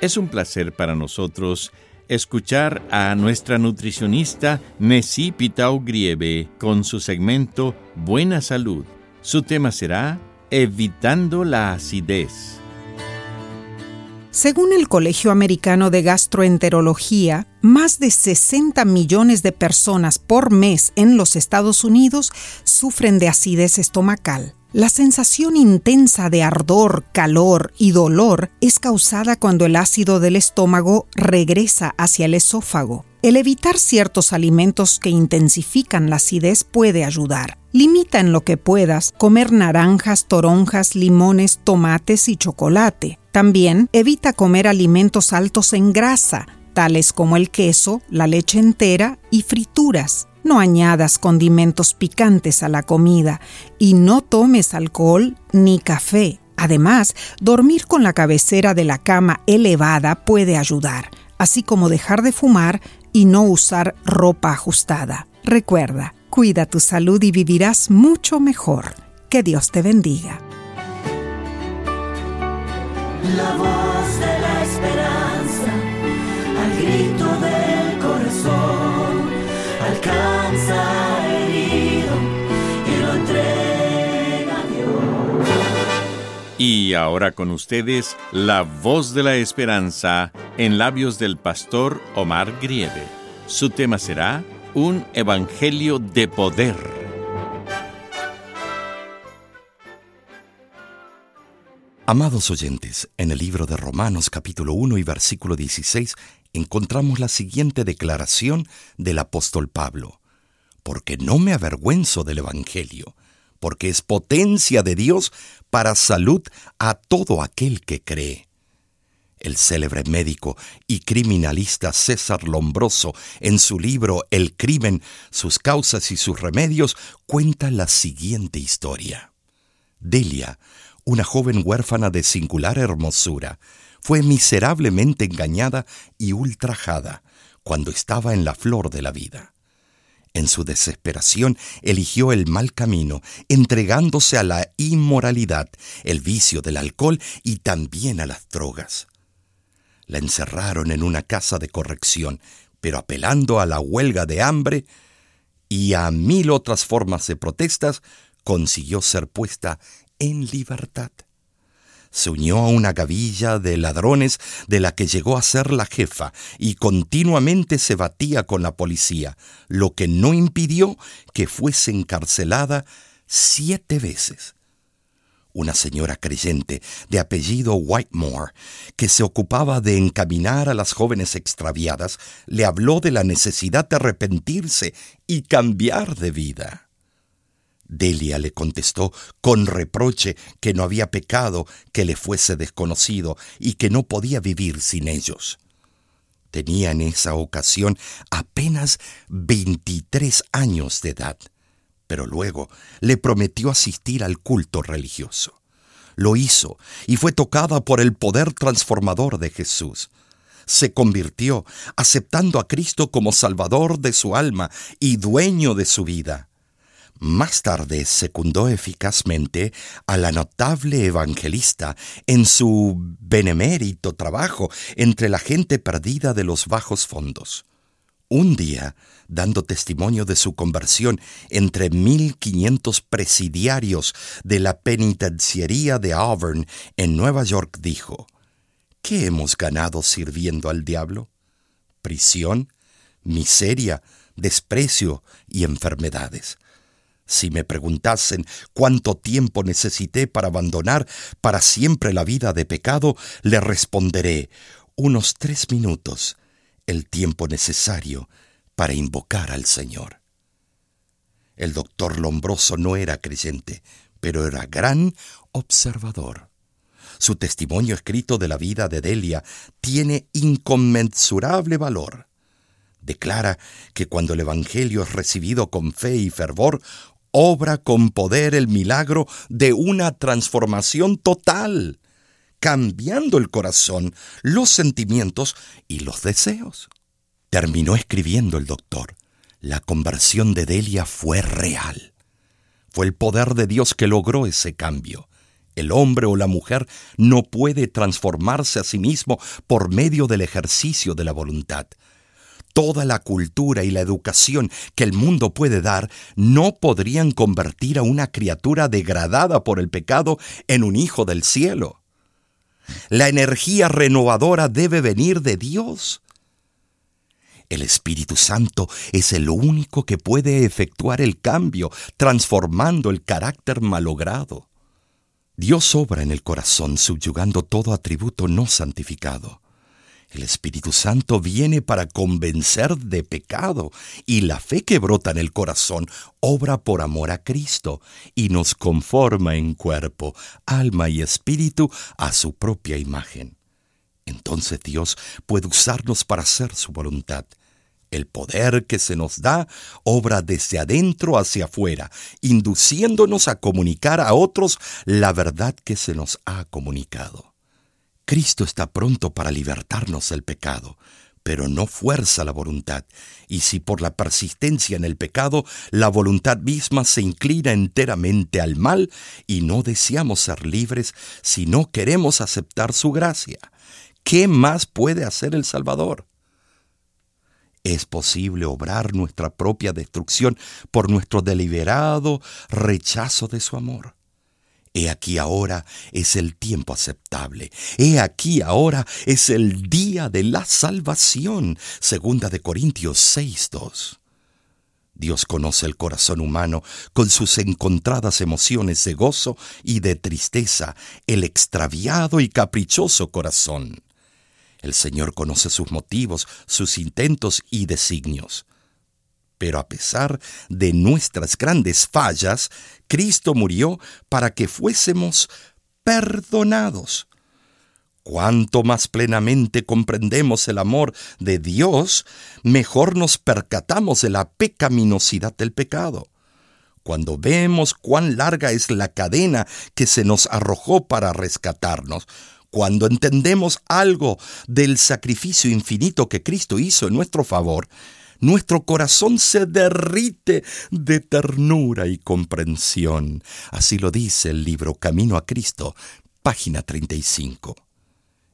Es un placer para nosotros escuchar a nuestra nutricionista Nessie Pitao Grieve con su segmento Buena Salud. Su tema será Evitando la acidez. Según el Colegio Americano de Gastroenterología, más de 60 millones de personas por mes en los Estados Unidos sufren de acidez estomacal. La sensación intensa de ardor, calor y dolor es causada cuando el ácido del estómago regresa hacia el esófago. El evitar ciertos alimentos que intensifican la acidez puede ayudar. Limita en lo que puedas comer naranjas, toronjas, limones, tomates y chocolate. También evita comer alimentos altos en grasa, tales como el queso, la leche entera y frituras. No añadas condimentos picantes a la comida y no tomes alcohol ni café. Además, dormir con la cabecera de la cama elevada puede ayudar, así como dejar de fumar y no usar ropa ajustada. Recuerda, cuida tu salud y vivirás mucho mejor. Que Dios te bendiga. La voz de la esperanza, al grito del corazón, alcanza Y ahora con ustedes, la voz de la esperanza en labios del pastor Omar Grieve. Su tema será Un Evangelio de Poder. Amados oyentes, en el libro de Romanos capítulo 1 y versículo 16 encontramos la siguiente declaración del apóstol Pablo. Porque no me avergüenzo del Evangelio, porque es potencia de Dios para salud a todo aquel que cree. El célebre médico y criminalista César Lombroso, en su libro El crimen, sus causas y sus remedios, cuenta la siguiente historia. Delia, una joven huérfana de singular hermosura, fue miserablemente engañada y ultrajada cuando estaba en la flor de la vida. En su desesperación eligió el mal camino, entregándose a la inmoralidad, el vicio del alcohol y también a las drogas. La encerraron en una casa de corrección, pero apelando a la huelga de hambre y a mil otras formas de protestas, consiguió ser puesta en libertad. Se unió a una gavilla de ladrones de la que llegó a ser la jefa y continuamente se batía con la policía, lo que no impidió que fuese encarcelada siete veces. Una señora creyente de apellido Whitemore, que se ocupaba de encaminar a las jóvenes extraviadas, le habló de la necesidad de arrepentirse y cambiar de vida. Delia le contestó con reproche que no había pecado que le fuese desconocido y que no podía vivir sin ellos. Tenía en esa ocasión apenas 23 años de edad, pero luego le prometió asistir al culto religioso. Lo hizo y fue tocada por el poder transformador de Jesús. Se convirtió, aceptando a Cristo como Salvador de su alma y dueño de su vida. Más tarde secundó eficazmente a la notable evangelista en su benemérito trabajo entre la gente perdida de los bajos fondos. Un día, dando testimonio de su conversión entre 1.500 presidiarios de la penitenciaría de Auburn en Nueva York, dijo, ¿Qué hemos ganado sirviendo al diablo? Prisión, miseria, desprecio y enfermedades. Si me preguntasen cuánto tiempo necesité para abandonar para siempre la vida de pecado, le responderé unos tres minutos, el tiempo necesario para invocar al Señor. El doctor Lombroso no era creyente, pero era gran observador. Su testimonio escrito de la vida de Delia tiene inconmensurable valor. Declara que cuando el Evangelio es recibido con fe y fervor, obra con poder el milagro de una transformación total, cambiando el corazón, los sentimientos y los deseos. Terminó escribiendo el doctor. La conversión de Delia fue real. Fue el poder de Dios que logró ese cambio. El hombre o la mujer no puede transformarse a sí mismo por medio del ejercicio de la voluntad. Toda la cultura y la educación que el mundo puede dar no podrían convertir a una criatura degradada por el pecado en un hijo del cielo. La energía renovadora debe venir de Dios. El Espíritu Santo es el único que puede efectuar el cambio, transformando el carácter malogrado. Dios obra en el corazón subyugando todo atributo no santificado. El Espíritu Santo viene para convencer de pecado y la fe que brota en el corazón obra por amor a Cristo y nos conforma en cuerpo, alma y espíritu a su propia imagen. Entonces Dios puede usarnos para hacer su voluntad. El poder que se nos da obra desde adentro hacia afuera, induciéndonos a comunicar a otros la verdad que se nos ha comunicado. Cristo está pronto para libertarnos del pecado, pero no fuerza la voluntad, y si por la persistencia en el pecado la voluntad misma se inclina enteramente al mal y no deseamos ser libres si no queremos aceptar su gracia, ¿qué más puede hacer el Salvador? Es posible obrar nuestra propia destrucción por nuestro deliberado rechazo de su amor. He aquí ahora es el tiempo aceptable. He aquí ahora es el día de la salvación. Segunda de Corintios 6:2. Dios conoce el corazón humano con sus encontradas emociones de gozo y de tristeza, el extraviado y caprichoso corazón. El Señor conoce sus motivos, sus intentos y designios. Pero a pesar de nuestras grandes fallas, Cristo murió para que fuésemos perdonados. Cuanto más plenamente comprendemos el amor de Dios, mejor nos percatamos de la pecaminosidad del pecado. Cuando vemos cuán larga es la cadena que se nos arrojó para rescatarnos, cuando entendemos algo del sacrificio infinito que Cristo hizo en nuestro favor, nuestro corazón se derrite de ternura y comprensión. Así lo dice el libro Camino a Cristo, página 35.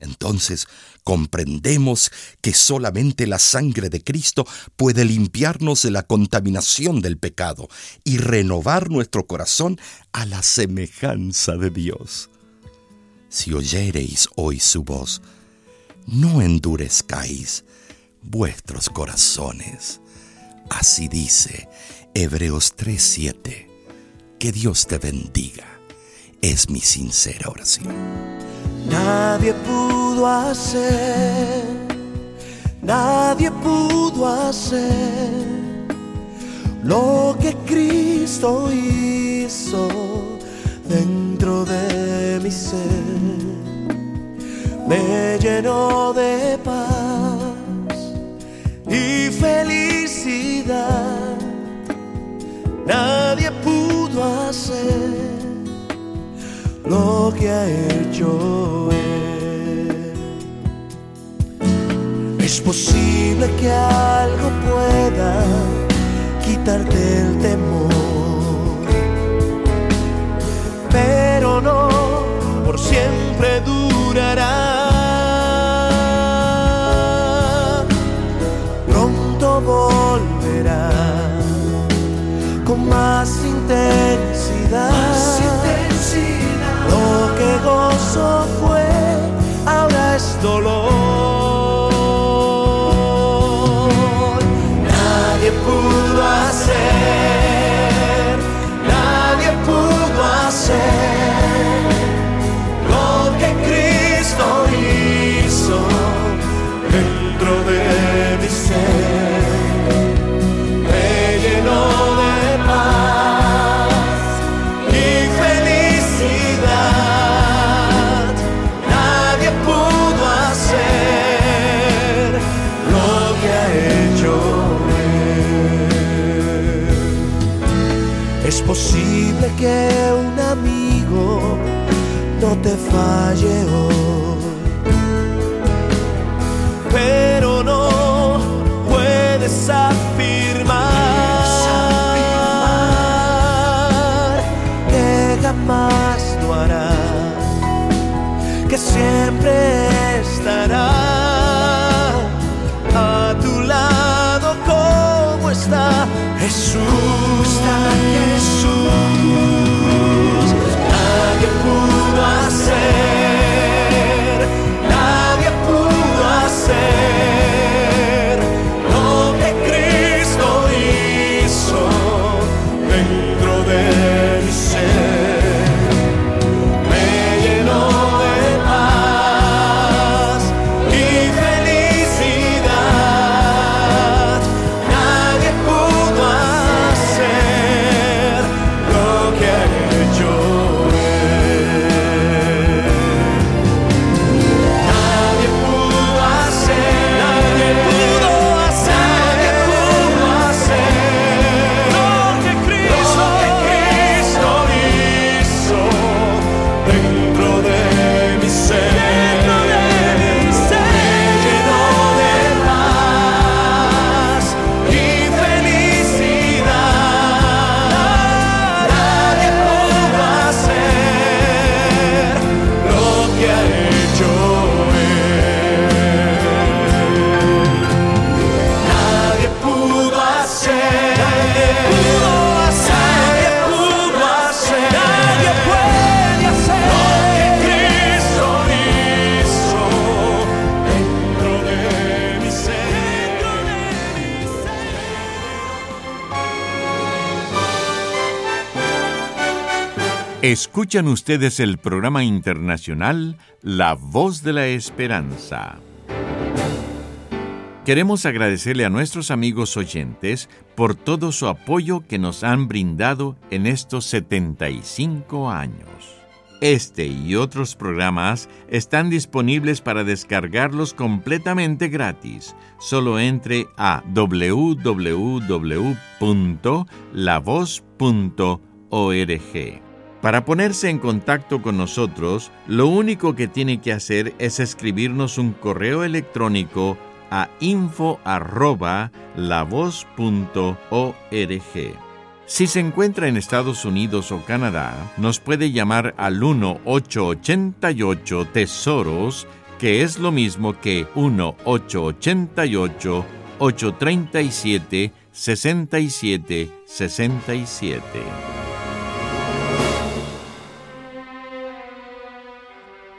Entonces comprendemos que solamente la sangre de Cristo puede limpiarnos de la contaminación del pecado y renovar nuestro corazón a la semejanza de Dios si oyereis hoy su voz, no endurezcáis vuestros corazones. Así dice Hebreos 3:7. Que Dios te bendiga. Es mi sincera oración. Nadie pudo hacer, nadie pudo hacer lo que Cristo hizo dentro de mi ser me llenó de paz felicidad. Nadie pudo hacer lo que ha hecho. Es posible que algo pueda quitarte el temor, 走路 te falle Escuchan ustedes el programa internacional La Voz de la Esperanza. Queremos agradecerle a nuestros amigos oyentes por todo su apoyo que nos han brindado en estos 75 años. Este y otros programas están disponibles para descargarlos completamente gratis. Solo entre a www.lavoz.org. Para ponerse en contacto con nosotros, lo único que tiene que hacer es escribirnos un correo electrónico a info@lavoz.org. Si se encuentra en Estados Unidos o Canadá, nos puede llamar al 1-888 Tesoros, que es lo mismo que 1-888 837 6767.